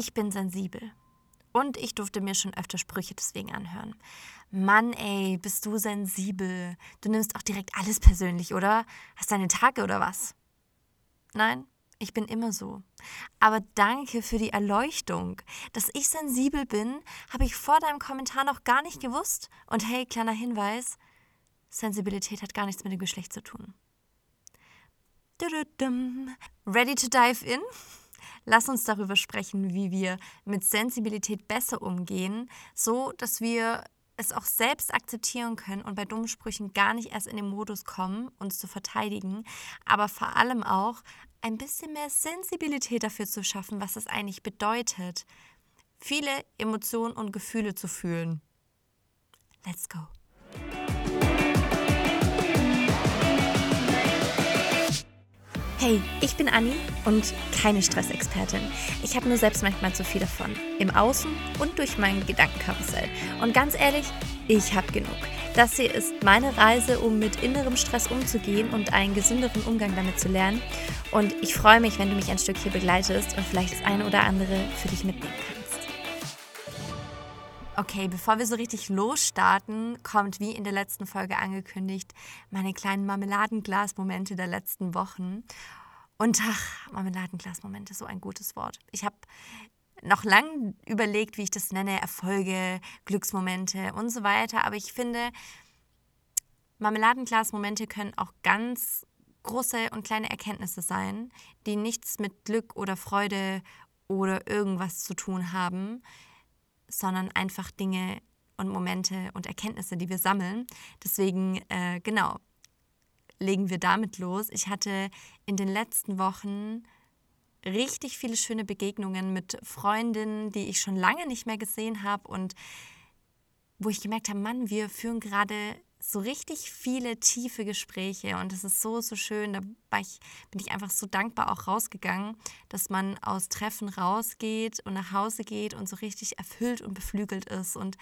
Ich bin sensibel. Und ich durfte mir schon öfter Sprüche deswegen anhören. Mann, ey, bist du sensibel? Du nimmst auch direkt alles persönlich, oder? Hast deine Tage oder was? Nein, ich bin immer so. Aber danke für die Erleuchtung. Dass ich sensibel bin, habe ich vor deinem Kommentar noch gar nicht gewusst. Und hey, kleiner Hinweis, Sensibilität hat gar nichts mit dem Geschlecht zu tun. Ready to dive in? Lass uns darüber sprechen, wie wir mit Sensibilität besser umgehen, so dass wir es auch selbst akzeptieren können und bei dummen Sprüchen gar nicht erst in den Modus kommen, uns zu verteidigen, aber vor allem auch ein bisschen mehr Sensibilität dafür zu schaffen, was es eigentlich bedeutet, viele Emotionen und Gefühle zu fühlen. Let's go. Hey, ich bin Anni und keine Stressexpertin. Ich habe nur selbst manchmal zu viel davon. Im Außen und durch mein Gedankenkarussell. Und ganz ehrlich, ich habe genug. Das hier ist meine Reise, um mit innerem Stress umzugehen und einen gesünderen Umgang damit zu lernen. Und ich freue mich, wenn du mich ein Stück hier begleitest und vielleicht das eine oder andere für dich mitnehmen kannst. Okay, bevor wir so richtig losstarten, kommt wie in der letzten Folge angekündigt meine kleinen Marmeladenglas-Momente der letzten Wochen. Und ach, Marmeladenglas-Momente, so ein gutes Wort. Ich habe noch lange überlegt, wie ich das nenne, Erfolge, Glücksmomente und so weiter. Aber ich finde, Marmeladenglas-Momente können auch ganz große und kleine Erkenntnisse sein, die nichts mit Glück oder Freude oder irgendwas zu tun haben, sondern einfach Dinge und Momente und Erkenntnisse, die wir sammeln. Deswegen, äh, genau, legen wir damit los. Ich hatte in den letzten Wochen richtig viele schöne Begegnungen mit Freundinnen, die ich schon lange nicht mehr gesehen habe und wo ich gemerkt habe, Mann, wir führen gerade so richtig viele tiefe Gespräche und es ist so, so schön. Da ich, bin ich einfach so dankbar auch rausgegangen, dass man aus Treffen rausgeht und nach Hause geht und so richtig erfüllt und beflügelt ist und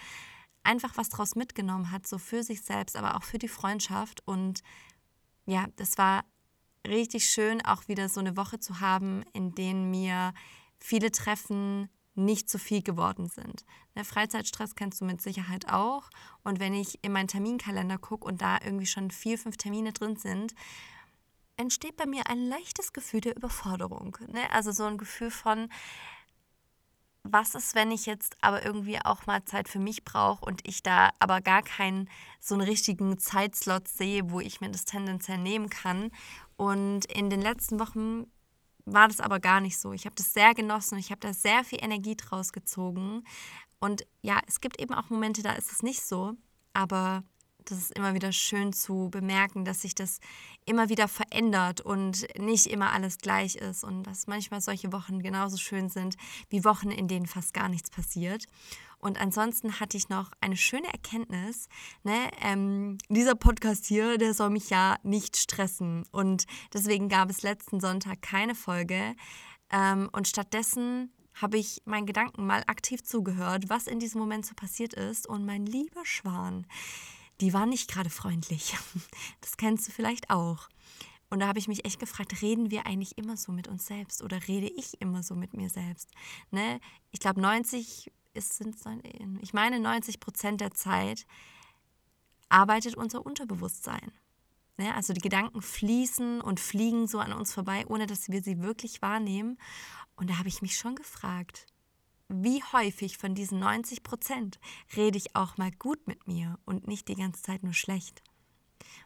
einfach was draus mitgenommen hat, so für sich selbst, aber auch für die Freundschaft. Und ja, das war richtig schön, auch wieder so eine Woche zu haben, in denen mir viele Treffen nicht zu viel geworden sind. Der ne, Freizeitstress kennst du mit Sicherheit auch. Und wenn ich in meinen Terminkalender gucke und da irgendwie schon vier, fünf Termine drin sind, entsteht bei mir ein leichtes Gefühl der Überforderung. Ne? Also so ein Gefühl von, was ist, wenn ich jetzt aber irgendwie auch mal Zeit für mich brauche und ich da aber gar keinen so einen richtigen Zeitslot sehe, wo ich mir das tendenziell nehmen kann. Und in den letzten Wochen war das aber gar nicht so. Ich habe das sehr genossen und ich habe da sehr viel Energie draus gezogen. Und ja, es gibt eben auch Momente, da ist es nicht so. Aber das ist immer wieder schön zu bemerken, dass sich das immer wieder verändert und nicht immer alles gleich ist und dass manchmal solche Wochen genauso schön sind wie Wochen, in denen fast gar nichts passiert. Und ansonsten hatte ich noch eine schöne Erkenntnis. Ne? Ähm, dieser Podcast hier, der soll mich ja nicht stressen. Und deswegen gab es letzten Sonntag keine Folge. Ähm, und stattdessen habe ich meinen Gedanken mal aktiv zugehört, was in diesem Moment so passiert ist. Und mein lieber Schwan, die war nicht gerade freundlich. Das kennst du vielleicht auch. Und da habe ich mich echt gefragt, reden wir eigentlich immer so mit uns selbst oder rede ich immer so mit mir selbst? Ne? Ich glaube, 90 ist, sind, ich meine 90 Prozent der Zeit arbeitet unser Unterbewusstsein. Ne? Also die Gedanken fließen und fliegen so an uns vorbei, ohne dass wir sie wirklich wahrnehmen. Und da habe ich mich schon gefragt, wie häufig von diesen 90 Prozent rede ich auch mal gut mit mir und nicht die ganze Zeit nur schlecht.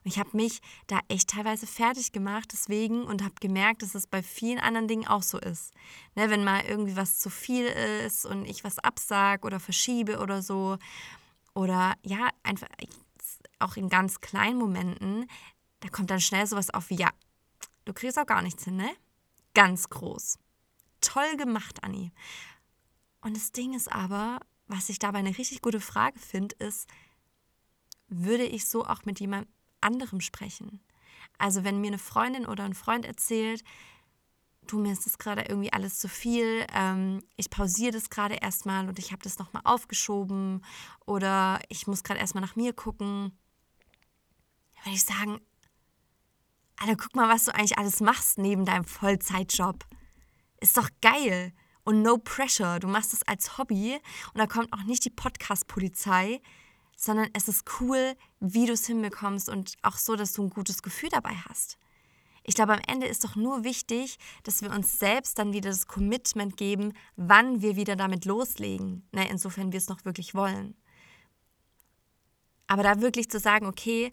Und ich habe mich da echt teilweise fertig gemacht deswegen und habe gemerkt, dass es bei vielen anderen Dingen auch so ist. Ne, wenn mal irgendwie was zu viel ist und ich was absage oder verschiebe oder so. Oder ja, einfach auch in ganz kleinen Momenten, da kommt dann schnell sowas auf wie, ja, du kriegst auch gar nichts hin, ne? Ganz groß. Toll gemacht, Anni. Und das Ding ist aber, was ich dabei eine richtig gute Frage finde, ist, würde ich so auch mit jemand anderem sprechen? Also wenn mir eine Freundin oder ein Freund erzählt, du, mir ist das gerade irgendwie alles zu viel, ähm, ich pausiere das gerade erstmal und ich habe das nochmal aufgeschoben oder ich muss gerade erstmal nach mir gucken, würde ich sagen, Alter, guck mal, was du eigentlich alles machst neben deinem Vollzeitjob. Ist doch geil. Und no pressure. Du machst es als Hobby und da kommt auch nicht die Podcast-Polizei, sondern es ist cool, wie du es hinbekommst und auch so, dass du ein gutes Gefühl dabei hast. Ich glaube, am Ende ist doch nur wichtig, dass wir uns selbst dann wieder das Commitment geben, wann wir wieder damit loslegen. Ne, insofern wir es noch wirklich wollen. Aber da wirklich zu sagen, okay,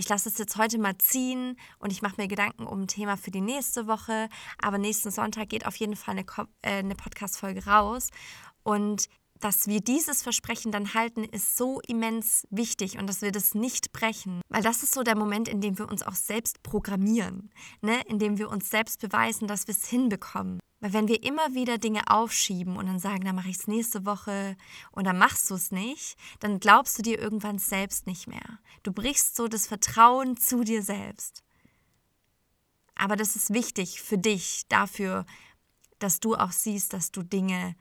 ich lasse es jetzt heute mal ziehen und ich mache mir Gedanken um ein Thema für die nächste Woche. Aber nächsten Sonntag geht auf jeden Fall eine, äh, eine Podcast-Folge raus. Und dass wir dieses Versprechen dann halten, ist so immens wichtig und dass wir das nicht brechen. Weil das ist so der Moment, in dem wir uns auch selbst programmieren, ne? in dem wir uns selbst beweisen, dass wir es hinbekommen. Weil wenn wir immer wieder Dinge aufschieben und dann sagen, dann mache ich es nächste Woche und dann machst du es nicht, dann glaubst du dir irgendwann selbst nicht mehr. Du brichst so das Vertrauen zu dir selbst. Aber das ist wichtig für dich, dafür, dass du auch siehst, dass du Dinge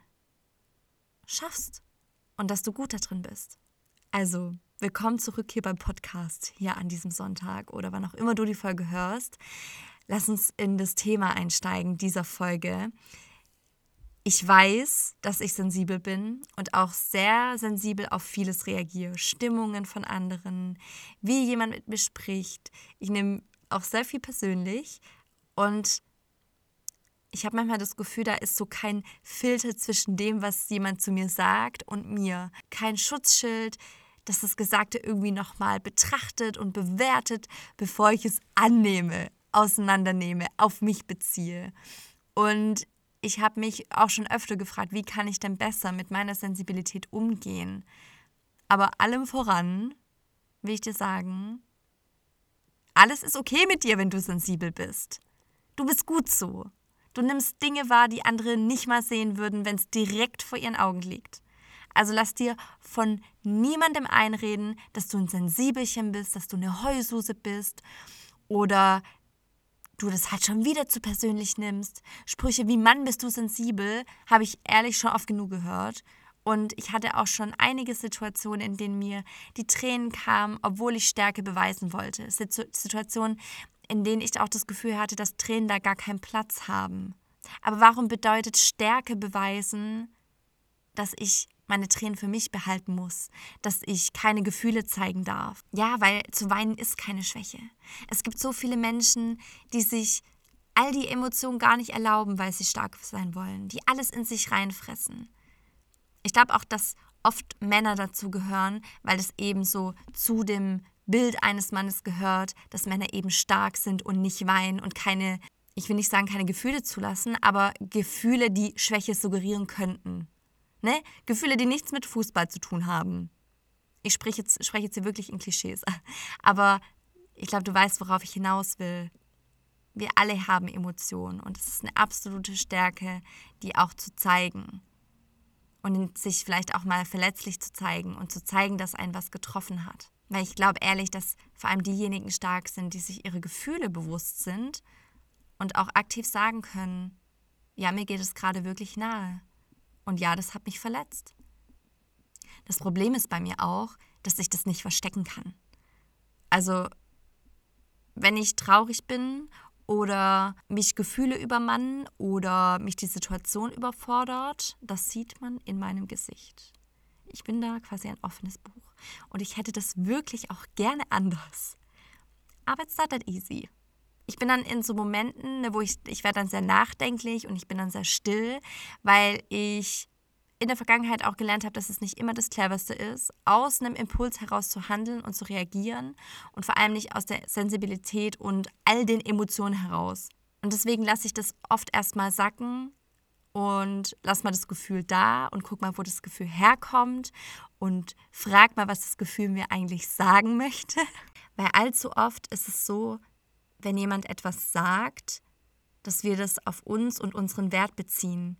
schaffst und dass du gut da drin bist. Also, willkommen zurück hier beim Podcast, hier an diesem Sonntag oder wann auch immer du die Folge hörst. Lass uns in das Thema einsteigen dieser Folge. Ich weiß, dass ich sensibel bin und auch sehr sensibel auf vieles reagiere. Stimmungen von anderen, wie jemand mit mir spricht. Ich nehme auch sehr viel persönlich und ich habe manchmal das Gefühl, da ist so kein Filter zwischen dem, was jemand zu mir sagt und mir. Kein Schutzschild, das das Gesagte irgendwie nochmal betrachtet und bewertet, bevor ich es annehme, auseinandernehme, auf mich beziehe. Und ich habe mich auch schon öfter gefragt, wie kann ich denn besser mit meiner Sensibilität umgehen? Aber allem voran will ich dir sagen, alles ist okay mit dir, wenn du sensibel bist. Du bist gut so. Du nimmst Dinge wahr, die andere nicht mal sehen würden, wenn es direkt vor ihren Augen liegt. Also lass dir von niemandem einreden, dass du ein Sensibelchen bist, dass du eine Heususe bist oder du das halt schon wieder zu persönlich nimmst. Sprüche wie Mann bist du sensibel, habe ich ehrlich schon oft genug gehört. Und ich hatte auch schon einige Situationen, in denen mir die Tränen kamen, obwohl ich Stärke beweisen wollte. Situationen, in denen ich auch das Gefühl hatte, dass Tränen da gar keinen Platz haben. Aber warum bedeutet Stärke beweisen, dass ich meine Tränen für mich behalten muss, dass ich keine Gefühle zeigen darf? Ja, weil zu weinen ist keine Schwäche. Es gibt so viele Menschen, die sich all die Emotionen gar nicht erlauben, weil sie stark sein wollen, die alles in sich reinfressen. Ich glaube auch, dass oft Männer dazu gehören, weil es eben so zu dem Bild eines Mannes gehört, dass Männer eben stark sind und nicht weinen und keine, ich will nicht sagen, keine Gefühle zulassen, aber Gefühle, die Schwäche suggerieren könnten. Ne? Gefühle, die nichts mit Fußball zu tun haben. Ich spreche jetzt, spreche jetzt hier wirklich in Klischees. Aber ich glaube, du weißt, worauf ich hinaus will. Wir alle haben Emotionen und es ist eine absolute Stärke, die auch zu zeigen. Und sich vielleicht auch mal verletzlich zu zeigen und zu zeigen, dass ein was getroffen hat. Weil ich glaube ehrlich, dass vor allem diejenigen stark sind, die sich ihre Gefühle bewusst sind und auch aktiv sagen können, ja, mir geht es gerade wirklich nahe. Und ja, das hat mich verletzt. Das Problem ist bei mir auch, dass ich das nicht verstecken kann. Also, wenn ich traurig bin oder mich Gefühle übermannen oder mich die Situation überfordert, das sieht man in meinem Gesicht. Ich bin da quasi ein offenes Buch. Und ich hätte das wirklich auch gerne anders. Aber it's not that easy. Ich bin dann in so Momenten, ne, wo ich, ich werde dann sehr nachdenklich und ich bin dann sehr still, weil ich in der Vergangenheit auch gelernt habe, dass es nicht immer das Cleverste ist, aus einem Impuls heraus zu handeln und zu reagieren und vor allem nicht aus der Sensibilität und all den Emotionen heraus. Und deswegen lasse ich das oft erstmal sacken, und lass mal das Gefühl da und guck mal, wo das Gefühl herkommt und frag mal, was das Gefühl mir eigentlich sagen möchte. Weil allzu oft ist es so, wenn jemand etwas sagt, dass wir das auf uns und unseren Wert beziehen.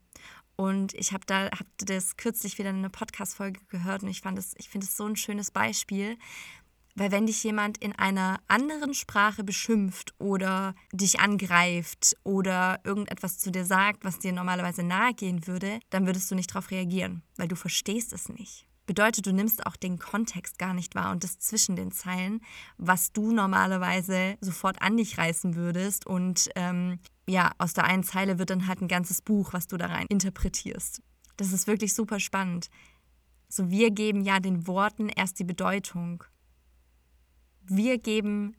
Und ich habe da hab das kürzlich wieder in einer Podcast-Folge gehört und ich fand das, ich finde es so ein schönes Beispiel, weil wenn dich jemand in einer anderen Sprache beschimpft oder dich angreift oder irgendetwas zu dir sagt, was dir normalerweise nahe gehen würde, dann würdest du nicht darauf reagieren, weil du verstehst es nicht. Bedeutet, du nimmst auch den Kontext gar nicht wahr und das zwischen den Zeilen, was du normalerweise sofort an dich reißen würdest. Und ähm, ja, aus der einen Zeile wird dann halt ein ganzes Buch, was du da rein interpretierst. Das ist wirklich super spannend. So, wir geben ja den Worten erst die Bedeutung. Wir geben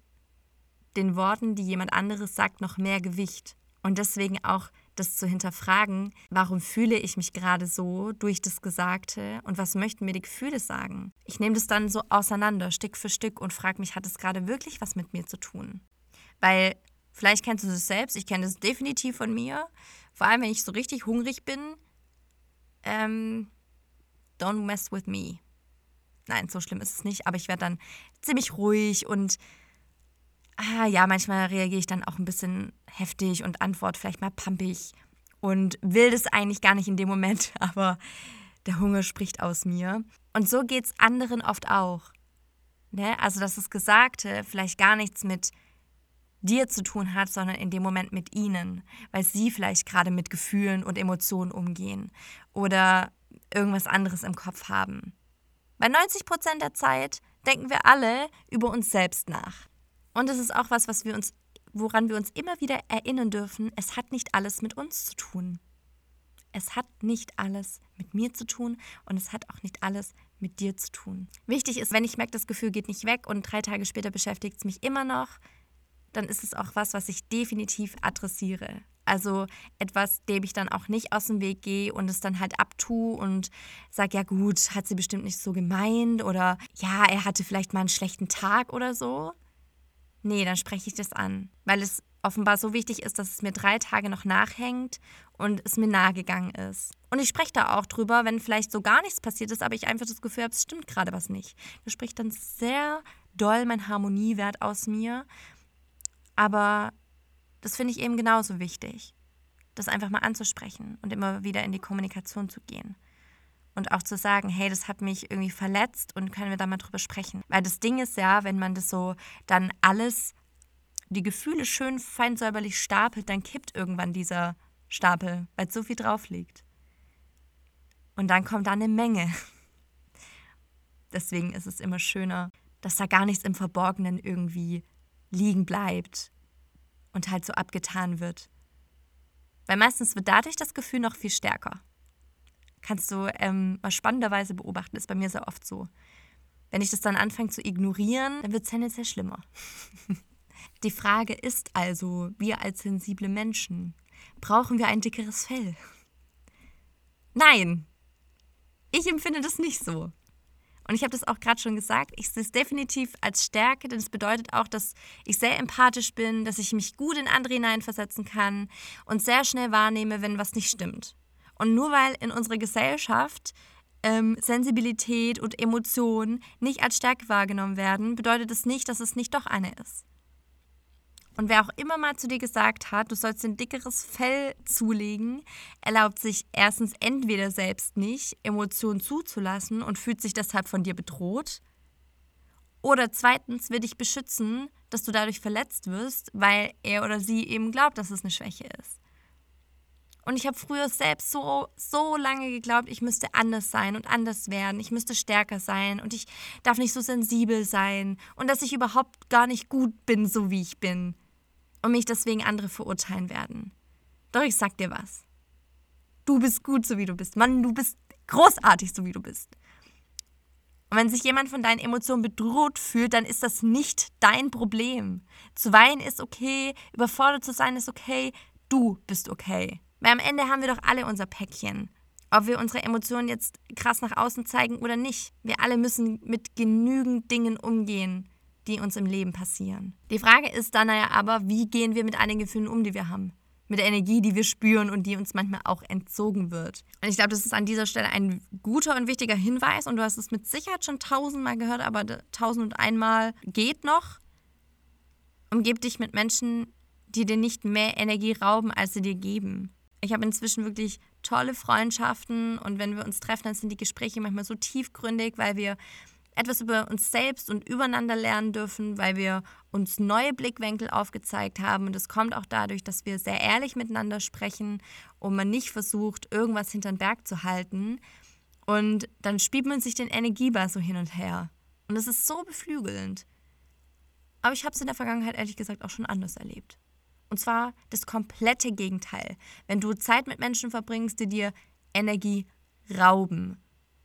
den Worten, die jemand anderes sagt, noch mehr Gewicht. Und deswegen auch das zu hinterfragen, warum fühle ich mich gerade so durch das Gesagte und was möchten mir die Gefühle sagen. Ich nehme das dann so auseinander, Stück für Stück und frage mich, hat es gerade wirklich was mit mir zu tun? Weil vielleicht kennst du das selbst, ich kenne das definitiv von mir, vor allem wenn ich so richtig hungrig bin. Ähm, don't mess with me. Nein, so schlimm ist es nicht, aber ich werde dann ziemlich ruhig und ah, ja, manchmal reagiere ich dann auch ein bisschen heftig und antworte vielleicht mal pampig und will das eigentlich gar nicht in dem Moment, aber der Hunger spricht aus mir. Und so geht es anderen oft auch. Ne? Also, dass das Gesagte vielleicht gar nichts mit dir zu tun hat, sondern in dem Moment mit ihnen, weil sie vielleicht gerade mit Gefühlen und Emotionen umgehen oder irgendwas anderes im Kopf haben. Bei 90 Prozent der Zeit denken wir alle über uns selbst nach. Und es ist auch was, was wir uns, woran wir uns immer wieder erinnern dürfen, es hat nicht alles mit uns zu tun. Es hat nicht alles mit mir zu tun und es hat auch nicht alles mit dir zu tun. Wichtig ist, wenn ich merke, das Gefühl geht nicht weg und drei Tage später beschäftigt es mich immer noch, dann ist es auch was, was ich definitiv adressiere. Also etwas, dem ich dann auch nicht aus dem Weg gehe und es dann halt abtue und sage, ja gut, hat sie bestimmt nicht so gemeint oder ja, er hatte vielleicht mal einen schlechten Tag oder so. Nee, dann spreche ich das an, weil es offenbar so wichtig ist, dass es mir drei Tage noch nachhängt und es mir nahegegangen ist. Und ich spreche da auch drüber, wenn vielleicht so gar nichts passiert ist, aber ich einfach das Gefühl habe, es stimmt gerade was nicht. Das spricht dann sehr doll mein Harmoniewert aus mir. Aber das finde ich eben genauso wichtig, das einfach mal anzusprechen und immer wieder in die Kommunikation zu gehen und auch zu sagen, hey, das hat mich irgendwie verletzt und können wir da mal drüber sprechen. Weil das Ding ist ja, wenn man das so dann alles, die Gefühle schön fein säuberlich stapelt, dann kippt irgendwann dieser Stapel, weil so viel drauf liegt. Und dann kommt da eine Menge. Deswegen ist es immer schöner, dass da gar nichts im Verborgenen irgendwie liegen bleibt und halt so abgetan wird. Weil meistens wird dadurch das Gefühl noch viel stärker kannst du ähm, spannenderweise beobachten, ist bei mir sehr oft so. Wenn ich das dann anfange zu ignorieren, dann wird es tendenziell schlimmer. Die Frage ist also, wir als sensible Menschen, brauchen wir ein dickeres Fell? Nein, ich empfinde das nicht so. Und ich habe das auch gerade schon gesagt, ich sehe es definitiv als Stärke, denn es bedeutet auch, dass ich sehr empathisch bin, dass ich mich gut in andere hineinversetzen kann und sehr schnell wahrnehme, wenn was nicht stimmt. Und nur weil in unserer Gesellschaft ähm, Sensibilität und Emotionen nicht als Stärke wahrgenommen werden, bedeutet es nicht, dass es nicht doch eine ist. Und wer auch immer mal zu dir gesagt hat, du sollst ein dickeres Fell zulegen, erlaubt sich erstens entweder selbst nicht, Emotionen zuzulassen und fühlt sich deshalb von dir bedroht. Oder zweitens will dich beschützen, dass du dadurch verletzt wirst, weil er oder sie eben glaubt, dass es eine Schwäche ist. Und ich habe früher selbst so, so lange geglaubt, ich müsste anders sein und anders werden. Ich müsste stärker sein und ich darf nicht so sensibel sein und dass ich überhaupt gar nicht gut bin, so wie ich bin. Und mich deswegen andere verurteilen werden. Doch ich sag dir was. Du bist gut, so wie du bist. Mann, du bist großartig, so wie du bist. Und wenn sich jemand von deinen Emotionen bedroht fühlt, dann ist das nicht dein Problem. Zu weinen ist okay, überfordert zu sein ist okay, du bist okay. Weil am Ende haben wir doch alle unser Päckchen. Ob wir unsere Emotionen jetzt krass nach außen zeigen oder nicht. Wir alle müssen mit genügend Dingen umgehen, die uns im Leben passieren. Die Frage ist dann ja aber, wie gehen wir mit einigen Gefühlen um, die wir haben? Mit der Energie, die wir spüren und die uns manchmal auch entzogen wird. Und ich glaube, das ist an dieser Stelle ein guter und wichtiger Hinweis. Und du hast es mit Sicherheit schon tausendmal gehört, aber tausend und einmal geht noch. Umgib dich mit Menschen, die dir nicht mehr Energie rauben, als sie dir geben. Ich habe inzwischen wirklich tolle Freundschaften und wenn wir uns treffen, dann sind die Gespräche manchmal so tiefgründig, weil wir etwas über uns selbst und übereinander lernen dürfen, weil wir uns neue Blickwinkel aufgezeigt haben. Und es kommt auch dadurch, dass wir sehr ehrlich miteinander sprechen und man nicht versucht, irgendwas hinter den Berg zu halten Und dann spielt man sich den Energieball so hin und her. Und das ist so beflügelnd. Aber ich habe es in der Vergangenheit ehrlich gesagt auch schon anders erlebt. Und zwar das komplette Gegenteil. Wenn du Zeit mit Menschen verbringst, die dir Energie rauben.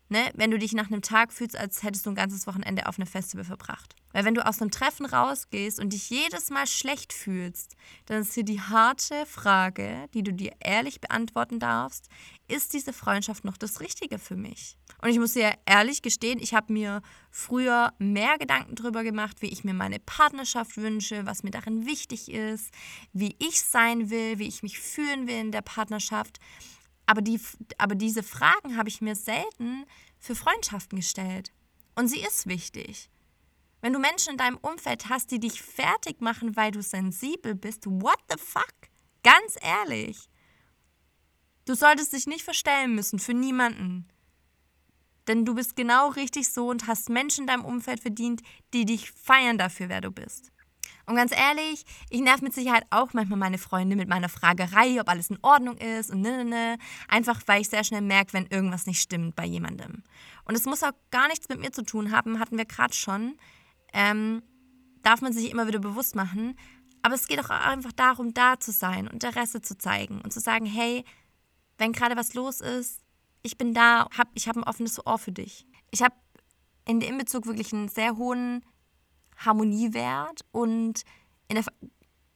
Ne? Wenn du dich nach einem Tag fühlst, als hättest du ein ganzes Wochenende auf einem Festival verbracht. Weil wenn du aus einem Treffen rausgehst und dich jedes Mal schlecht fühlst, dann ist hier die harte Frage, die du dir ehrlich beantworten darfst, ist diese Freundschaft noch das Richtige für mich? Und ich muss dir ehrlich gestehen, ich habe mir früher mehr Gedanken darüber gemacht, wie ich mir meine Partnerschaft wünsche, was mir darin wichtig ist, wie ich sein will, wie ich mich fühlen will in der Partnerschaft. Aber, die, aber diese Fragen habe ich mir selten für Freundschaften gestellt. Und sie ist wichtig. Wenn du Menschen in deinem Umfeld hast, die dich fertig machen, weil du sensibel bist, what the fuck? Ganz ehrlich. Du solltest dich nicht verstellen müssen für niemanden. Denn du bist genau richtig so und hast Menschen in deinem Umfeld verdient, die dich feiern dafür, wer du bist. Und ganz ehrlich, ich nerv mit Sicherheit auch manchmal meine Freunde mit meiner Fragerei, ob alles in Ordnung ist und ne, ne, ne. Einfach weil ich sehr schnell merke, wenn irgendwas nicht stimmt bei jemandem. Und es muss auch gar nichts mit mir zu tun haben, hatten wir gerade schon. Ähm, darf man sich immer wieder bewusst machen. Aber es geht auch einfach darum, da zu sein, Interesse zu zeigen und zu sagen, hey, wenn gerade was los ist, ich bin da, hab, ich habe ein offenes Ohr für dich. Ich habe in dem Bezug wirklich einen sehr hohen Harmoniewert und in der,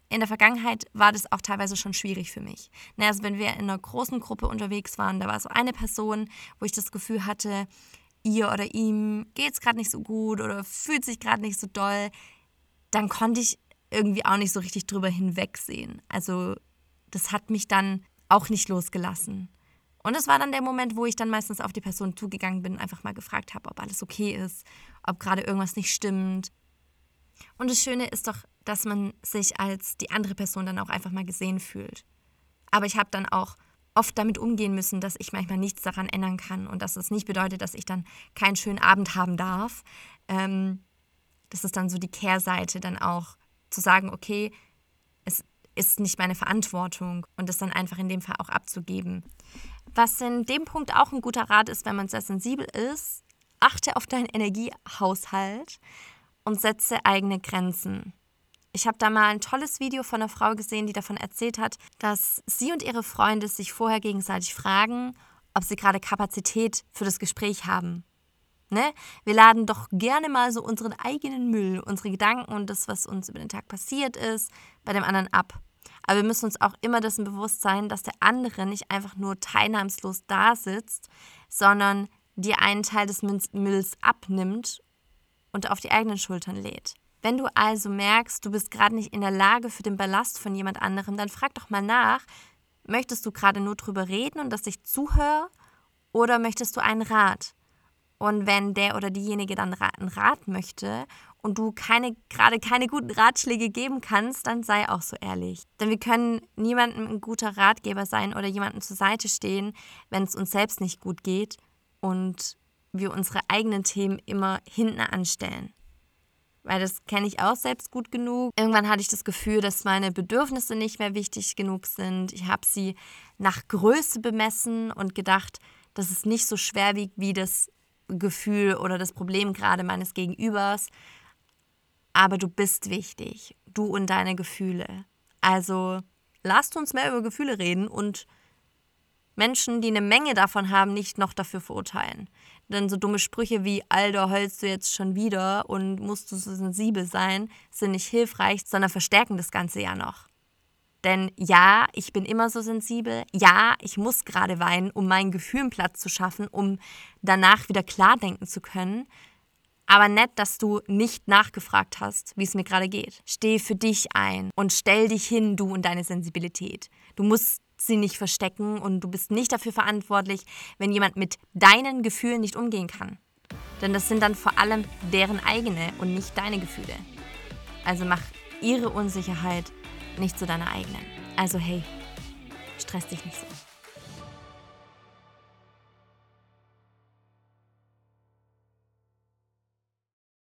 in der Vergangenheit war das auch teilweise schon schwierig für mich. Ne, also wenn wir in einer großen Gruppe unterwegs waren, da war so eine Person, wo ich das Gefühl hatte, ihr oder ihm geht es gerade nicht so gut oder fühlt sich gerade nicht so doll, dann konnte ich irgendwie auch nicht so richtig drüber hinwegsehen. Also das hat mich dann auch nicht losgelassen. Und es war dann der Moment, wo ich dann meistens auf die Person zugegangen bin, einfach mal gefragt habe, ob alles okay ist, ob gerade irgendwas nicht stimmt. Und das Schöne ist doch, dass man sich als die andere Person dann auch einfach mal gesehen fühlt. Aber ich habe dann auch oft damit umgehen müssen, dass ich manchmal nichts daran ändern kann und dass es nicht bedeutet, dass ich dann keinen schönen Abend haben darf. Ähm, das ist dann so die Kehrseite, dann auch zu sagen, okay, es ist nicht meine Verantwortung und das dann einfach in dem Fall auch abzugeben. Was in dem Punkt auch ein guter Rat ist, wenn man sehr sensibel ist, achte auf deinen Energiehaushalt und setze eigene Grenzen. Ich habe da mal ein tolles Video von einer Frau gesehen, die davon erzählt hat, dass sie und ihre Freunde sich vorher gegenseitig fragen, ob sie gerade Kapazität für das Gespräch haben. Ne? Wir laden doch gerne mal so unseren eigenen Müll, unsere Gedanken und das, was uns über den Tag passiert ist, bei dem anderen ab. Aber wir müssen uns auch immer dessen bewusst sein, dass der andere nicht einfach nur teilnahmslos da sitzt, sondern dir einen Teil des Mülls abnimmt und auf die eigenen Schultern lädt. Wenn du also merkst, du bist gerade nicht in der Lage für den Ballast von jemand anderem, dann frag doch mal nach, möchtest du gerade nur drüber reden und dass ich zuhöre oder möchtest du einen Rat? Und wenn der oder diejenige dann einen Rat möchte und du keine, gerade keine guten Ratschläge geben kannst, dann sei auch so ehrlich. Denn wir können niemandem ein guter Ratgeber sein oder jemandem zur Seite stehen, wenn es uns selbst nicht gut geht und wir unsere eigenen Themen immer hinten anstellen. Weil das kenne ich auch selbst gut genug. Irgendwann hatte ich das Gefühl, dass meine Bedürfnisse nicht mehr wichtig genug sind. Ich habe sie nach Größe bemessen und gedacht, dass es nicht so schwer wiegt wie das Gefühl oder das Problem gerade meines Gegenübers. Aber du bist wichtig, du und deine Gefühle. Also lasst uns mehr über Gefühle reden und Menschen, die eine Menge davon haben, nicht noch dafür verurteilen. Denn so dumme Sprüche wie, Alter, heulst du jetzt schon wieder und musst du so sensibel sein, sind nicht hilfreich, sondern verstärken das Ganze ja noch. Denn ja, ich bin immer so sensibel. Ja, ich muss gerade weinen, um meinen Gefühlen Platz zu schaffen, um danach wieder klar denken zu können. Aber nett, dass du nicht nachgefragt hast, wie es mir gerade geht. Steh für dich ein und stell dich hin, du und deine Sensibilität. Du musst sie nicht verstecken und du bist nicht dafür verantwortlich, wenn jemand mit deinen Gefühlen nicht umgehen kann. Denn das sind dann vor allem deren eigene und nicht deine Gefühle. Also mach ihre Unsicherheit nicht zu deiner eigenen. Also hey, stress dich nicht so.